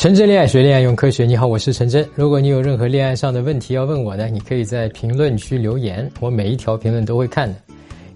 陈真恋爱学恋爱用科学，你好，我是陈真。如果你有任何恋爱上的问题要问我呢，你可以在评论区留言，我每一条评论都会看的。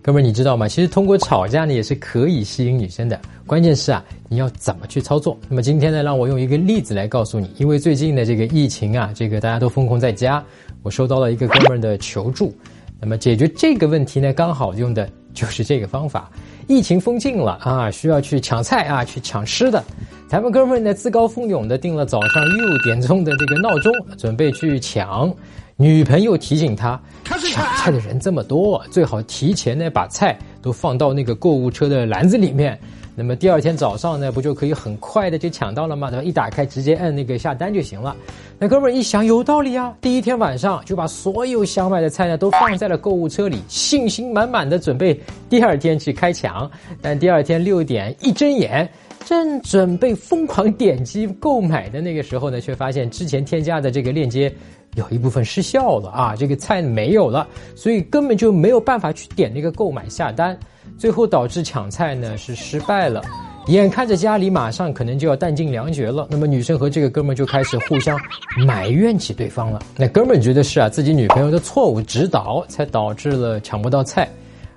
哥们儿，你知道吗？其实通过吵架呢，也是可以吸引女生的。关键是啊，你要怎么去操作？那么今天呢，让我用一个例子来告诉你。因为最近的这个疫情啊，这个大家都封控在家，我收到了一个哥们儿的求助。那么解决这个问题呢，刚好用的就是这个方法。疫情封禁了啊，需要去抢菜啊，去抢吃的。咱们哥们呢自告奋勇的定了早上六点钟的这个闹钟，准备去抢。女朋友提醒他，抢菜的人这么多，最好提前呢把菜都放到那个购物车的篮子里面。那么第二天早上呢，不就可以很快的就抢到了吗？对吧？一打开直接按那个下单就行了。那哥们儿一想有道理啊，第一天晚上就把所有想买的菜呢都放在了购物车里，信心满满的准备第二天去开抢。但第二天六点一睁眼。正准备疯狂点击购买的那个时候呢，却发现之前添加的这个链接有一部分失效了啊，这个菜没有了，所以根本就没有办法去点那个购买下单，最后导致抢菜呢是失败了。眼看着家里马上可能就要弹尽粮绝了，那么女生和这个哥们就开始互相埋怨起对方了。那哥们觉得是啊自己女朋友的错误指导才导致了抢不到菜，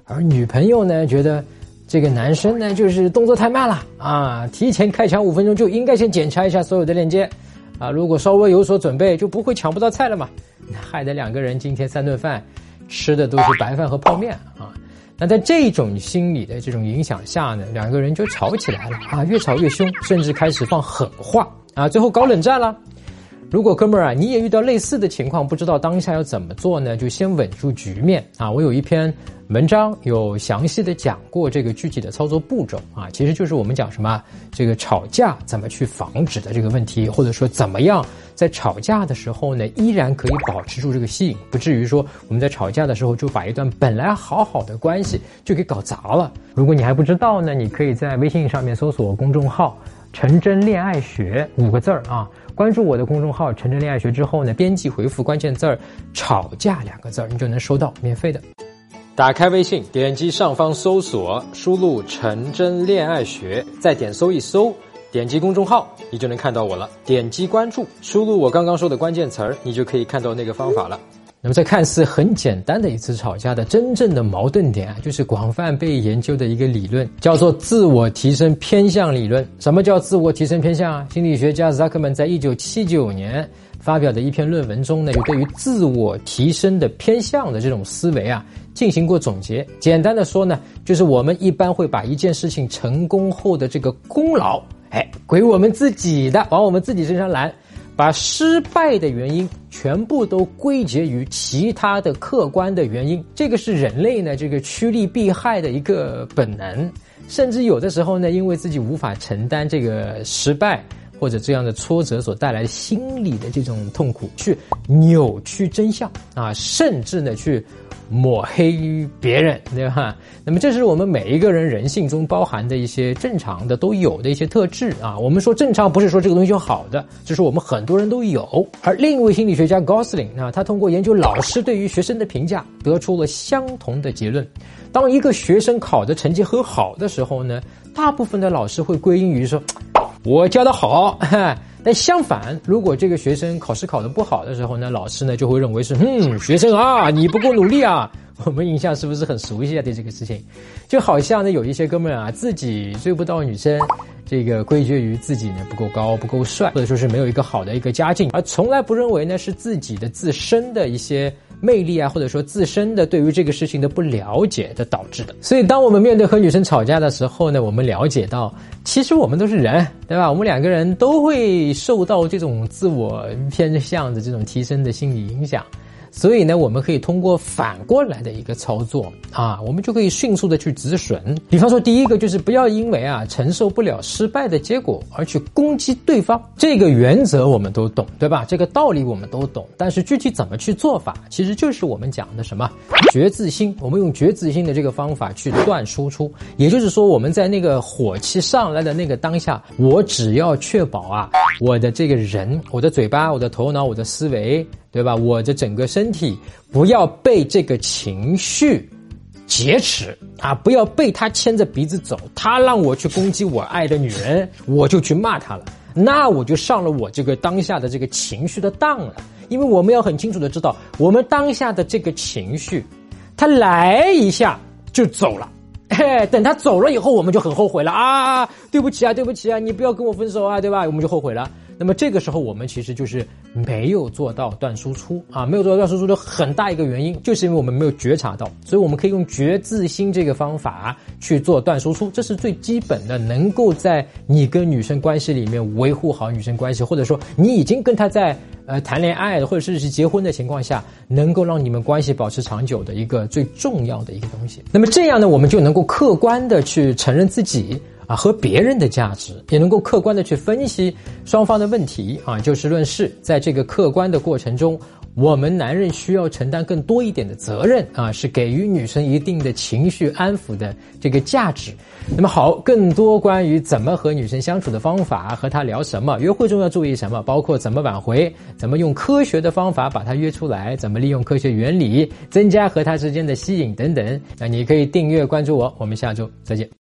而女朋友呢觉得。这个男生呢，就是动作太慢了啊！提前开抢五分钟就应该先检查一下所有的链接，啊，如果稍微有所准备，就不会抢不到菜了嘛。害得两个人今天三顿饭吃的都是白饭和泡面啊！那在这种心理的这种影响下呢，两个人就吵起来了啊，越吵越凶，甚至开始放狠话啊，最后搞冷战了。如果哥们儿啊，你也遇到类似的情况，不知道当下要怎么做呢？就先稳住局面啊！我有一篇文章有详细的讲过这个具体的操作步骤啊，其实就是我们讲什么这个吵架怎么去防止的这个问题，或者说怎么样在吵架的时候呢，依然可以保持住这个吸引，不至于说我们在吵架的时候就把一段本来好好的关系就给搞砸了。如果你还不知道呢，你可以在微信上面搜索公众号“陈真恋爱学”五个字儿啊。关注我的公众号“陈真恋爱学”之后呢，编辑回复关键字儿“吵架”两个字儿，你就能收到免费的。打开微信，点击上方搜索，输入“陈真恋爱学”，再点搜一搜，点击公众号，你就能看到我了。点击关注，输入我刚刚说的关键词儿，你就可以看到那个方法了。那么，在看似很简单的一次吵架的真正的矛盾点啊，就是广泛被研究的一个理论，叫做自我提升偏向理论。什么叫自我提升偏向啊？心理学家 Zuckerman 在一九七九年发表的一篇论文中呢，就对于自我提升的偏向的这种思维啊，进行过总结。简单的说呢，就是我们一般会把一件事情成功后的这个功劳，哎，归我们自己的，往我们自己身上揽。把失败的原因全部都归结于其他的客观的原因，这个是人类呢这个趋利避害的一个本能，甚至有的时候呢，因为自己无法承担这个失败或者这样的挫折所带来心理的这种痛苦，去扭曲真相啊，甚至呢去。抹黑别人，对吧？那么这是我们每一个人人性中包含的一些正常的都有的一些特质啊。我们说正常，不是说这个东西就好的，就是我们很多人都有。而另一位心理学家 Gosling 啊，他通过研究老师对于学生的评价，得出了相同的结论：当一个学生考的成绩很好的时候呢，大部分的老师会归因于说，我教的好。哈 但相反，如果这个学生考试考得不好的时候呢，老师呢就会认为是，嗯，学生啊，你不够努力啊。我们印象是不是很熟悉啊？对这个事情，就好像呢有一些哥们啊，自己追不到女生，这个归结于自己呢不够高、不够帅，或者说是没有一个好的一个家境，而从来不认为呢是自己的自身的一些。魅力啊，或者说自身的对于这个事情的不了解的导致的。所以，当我们面对和女生吵架的时候呢，我们了解到，其实我们都是人，对吧？我们两个人都会受到这种自我偏向的这种提升的心理影响。所以呢，我们可以通过反过来的一个操作啊，我们就可以迅速的去止损。比方说，第一个就是不要因为啊承受不了失败的结果而去攻击对方。这个原则我们都懂，对吧？这个道理我们都懂。但是具体怎么去做法，其实就是我们讲的什么觉自心。我们用觉自心的这个方法去断输出，也就是说，我们在那个火气上来的那个当下，我只要确保啊，我的这个人，我的嘴巴，我的头脑，我的思维。对吧？我的整个身体不要被这个情绪劫持啊！不要被他牵着鼻子走。他让我去攻击我爱的女人，我就去骂他了。那我就上了我这个当下的这个情绪的当了。因为我们要很清楚的知道，我们当下的这个情绪，它来一下就走了，嘿，等他走了以后，我们就很后悔了啊！对不起啊，对不起啊，你不要跟我分手啊，对吧？我们就后悔了。那么这个时候，我们其实就是没有做到断输出啊，没有做到断输出的很大一个原因，就是因为我们没有觉察到。所以我们可以用觉自心这个方法去做断输出，这是最基本的，能够在你跟女生关系里面维护好女生关系，或者说你已经跟她在呃谈恋爱或者是是结婚的情况下，能够让你们关系保持长久的一个最重要的一个东西。那么这样呢，我们就能够客观的去承认自己。啊，和别人的价值也能够客观的去分析双方的问题啊，就事论事，在这个客观的过程中，我们男人需要承担更多一点的责任啊，是给予女生一定的情绪安抚的这个价值。那么好，更多关于怎么和女生相处的方法，和她聊什么，约会中要注意什么，包括怎么挽回，怎么用科学的方法把她约出来，怎么利用科学原理增加和她之间的吸引等等。那你可以订阅关注我，我们下周再见。